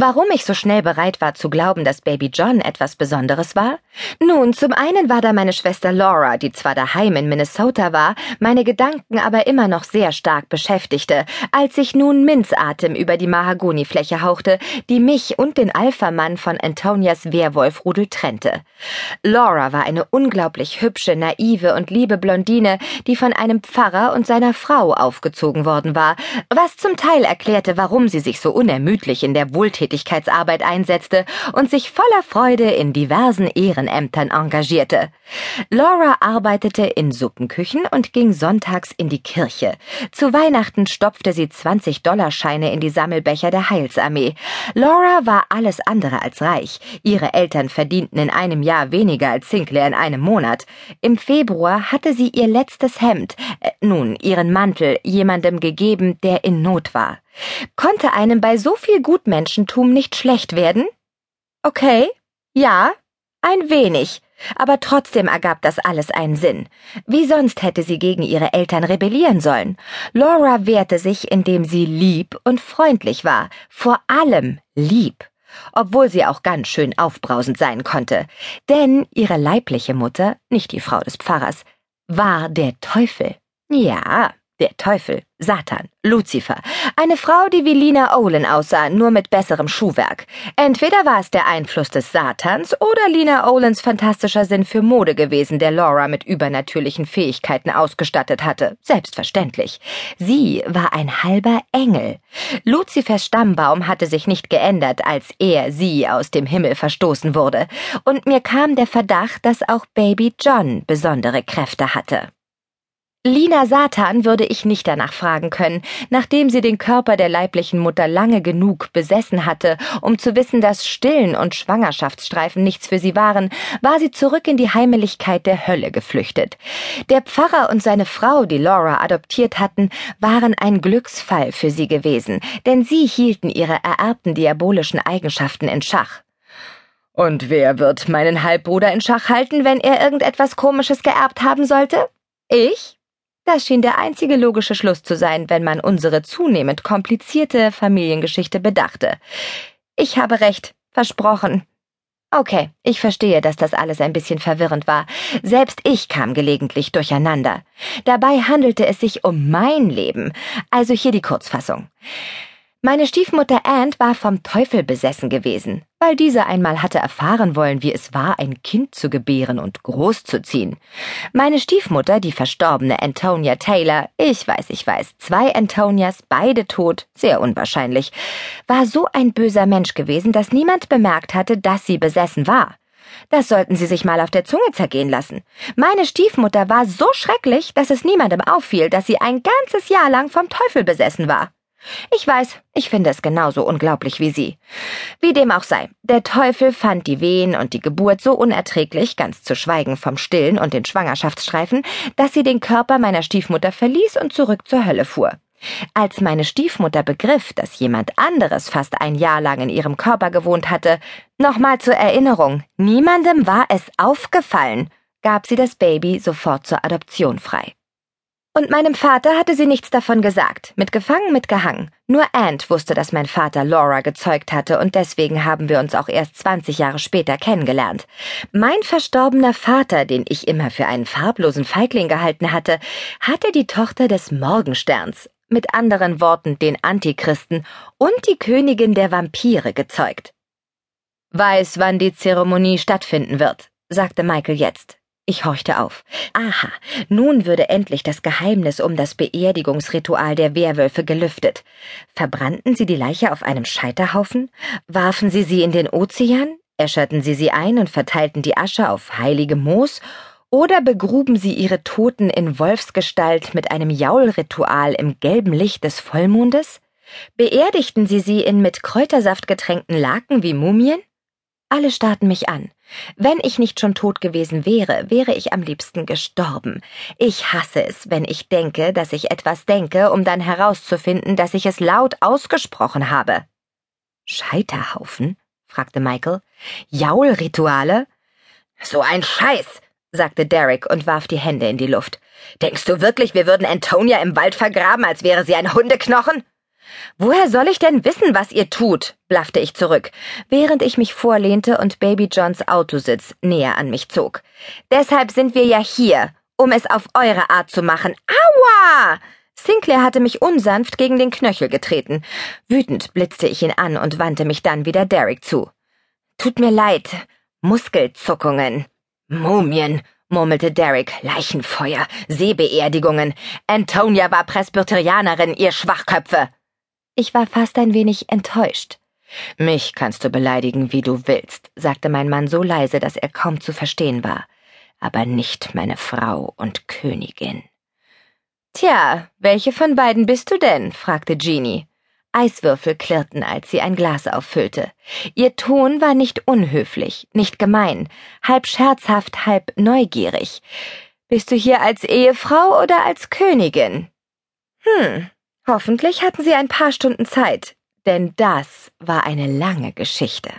Warum ich so schnell bereit war zu glauben, dass Baby John etwas Besonderes war? Nun, zum einen war da meine Schwester Laura, die zwar daheim in Minnesota war, meine Gedanken aber immer noch sehr stark beschäftigte, als sich nun Minzatem über die Mahagonifläche hauchte, die mich und den Alpha-Mann von Antonias Werwolfrudel trennte. Laura war eine unglaublich hübsche, naive und liebe Blondine, die von einem Pfarrer und seiner Frau aufgezogen worden war, was zum Teil erklärte, warum sie sich so unermüdlich in der Wohltätigkeit Wohltätigkeitsarbeit einsetzte und sich voller Freude in diversen Ehrenämtern engagierte. Laura arbeitete in Suppenküchen und ging sonntags in die Kirche. Zu Weihnachten stopfte sie 20-Dollarscheine in die Sammelbecher der Heilsarmee. Laura war alles andere als reich. Ihre Eltern verdienten in einem Jahr weniger als Sinclair in einem Monat. Im Februar hatte sie ihr letztes Hemd, äh, nun ihren Mantel, jemandem gegeben, der in Not war. Konnte einem bei so viel Gutmenschentum nicht schlecht werden? Okay, ja, ein wenig, aber trotzdem ergab das alles einen Sinn. Wie sonst hätte sie gegen ihre Eltern rebellieren sollen? Laura wehrte sich, indem sie lieb und freundlich war, vor allem lieb obwohl sie auch ganz schön aufbrausend sein konnte, denn ihre leibliche Mutter, nicht die Frau des Pfarrers, war der Teufel. Ja, der Teufel, Satan, Luzifer, eine Frau, die wie Lina Olin aussah, nur mit besserem Schuhwerk. Entweder war es der Einfluss des Satans oder Lina Olins fantastischer Sinn für Mode gewesen, der Laura mit übernatürlichen Fähigkeiten ausgestattet hatte. Selbstverständlich. Sie war ein halber Engel. Luzifers Stammbaum hatte sich nicht geändert, als er sie aus dem Himmel verstoßen wurde. Und mir kam der Verdacht, dass auch Baby John besondere Kräfte hatte. Lina Satan würde ich nicht danach fragen können, nachdem sie den Körper der leiblichen Mutter lange genug besessen hatte, um zu wissen, dass Stillen und Schwangerschaftsstreifen nichts für sie waren, war sie zurück in die Heimeligkeit der Hölle geflüchtet. Der Pfarrer und seine Frau, die Laura adoptiert hatten, waren ein Glücksfall für sie gewesen, denn sie hielten ihre ererbten diabolischen Eigenschaften in Schach. Und wer wird meinen Halbbruder in Schach halten, wenn er irgendetwas Komisches geerbt haben sollte? Ich? Das schien der einzige logische Schluss zu sein, wenn man unsere zunehmend komplizierte Familiengeschichte bedachte. Ich habe recht, versprochen. Okay, ich verstehe, dass das alles ein bisschen verwirrend war. Selbst ich kam gelegentlich durcheinander. Dabei handelte es sich um mein Leben. Also hier die Kurzfassung. Meine Stiefmutter Aunt war vom Teufel besessen gewesen, weil diese einmal hatte erfahren wollen, wie es war, ein Kind zu gebären und großzuziehen. Meine Stiefmutter, die verstorbene Antonia Taylor, ich weiß, ich weiß, zwei Antonias, beide tot, sehr unwahrscheinlich, war so ein böser Mensch gewesen, dass niemand bemerkt hatte, dass sie besessen war. Das sollten Sie sich mal auf der Zunge zergehen lassen. Meine Stiefmutter war so schrecklich, dass es niemandem auffiel, dass sie ein ganzes Jahr lang vom Teufel besessen war. Ich weiß, ich finde es genauso unglaublich wie Sie. Wie dem auch sei, der Teufel fand die Wehen und die Geburt so unerträglich, ganz zu schweigen vom Stillen und den Schwangerschaftsstreifen, dass sie den Körper meiner Stiefmutter verließ und zurück zur Hölle fuhr. Als meine Stiefmutter begriff, dass jemand anderes fast ein Jahr lang in ihrem Körper gewohnt hatte, nochmal zur Erinnerung, niemandem war es aufgefallen, gab sie das Baby sofort zur Adoption frei. Und meinem Vater hatte sie nichts davon gesagt. Mitgefangen, mitgehangen. Nur Aunt wusste, dass mein Vater Laura gezeugt hatte und deswegen haben wir uns auch erst 20 Jahre später kennengelernt. Mein verstorbener Vater, den ich immer für einen farblosen Feigling gehalten hatte, hatte die Tochter des Morgensterns, mit anderen Worten den Antichristen und die Königin der Vampire gezeugt. Weiß, wann die Zeremonie stattfinden wird, sagte Michael jetzt. Ich horchte auf. Aha, nun würde endlich das Geheimnis um das Beerdigungsritual der Werwölfe gelüftet. Verbrannten sie die Leiche auf einem Scheiterhaufen? Warfen sie sie in den Ozean? Äscherten sie sie ein und verteilten die Asche auf heiligem Moos? Oder begruben sie ihre Toten in Wolfsgestalt mit einem Jaulritual im gelben Licht des Vollmondes? Beerdigten sie sie in mit Kräutersaft getränkten Laken wie Mumien? Alle starrten mich an. Wenn ich nicht schon tot gewesen wäre, wäre ich am liebsten gestorben. Ich hasse es, wenn ich denke, dass ich etwas denke, um dann herauszufinden, dass ich es laut ausgesprochen habe. Scheiterhaufen? fragte Michael. Jaulrituale? So ein Scheiß, sagte Derek und warf die Hände in die Luft. Denkst du wirklich, wir würden Antonia im Wald vergraben, als wäre sie ein Hundeknochen? Woher soll ich denn wissen, was ihr tut? blaffte ich zurück, während ich mich vorlehnte und Baby Johns Autositz näher an mich zog. Deshalb sind wir ja hier, um es auf eure Art zu machen. Aua! Sinclair hatte mich unsanft gegen den Knöchel getreten. Wütend blitzte ich ihn an und wandte mich dann wieder Derek zu. Tut mir leid. Muskelzuckungen. Mumien, murmelte Derek. Leichenfeuer, Seebeerdigungen. Antonia war Presbyterianerin, ihr Schwachköpfe. Ich war fast ein wenig enttäuscht. Mich kannst du beleidigen, wie du willst, sagte mein Mann so leise, dass er kaum zu verstehen war. Aber nicht meine Frau und Königin. Tja, welche von beiden bist du denn? fragte Jeannie. Eiswürfel klirrten, als sie ein Glas auffüllte. Ihr Ton war nicht unhöflich, nicht gemein, halb scherzhaft, halb neugierig. Bist du hier als Ehefrau oder als Königin? Hm, hoffentlich hatten sie ein paar Stunden Zeit, denn das war eine lange Geschichte.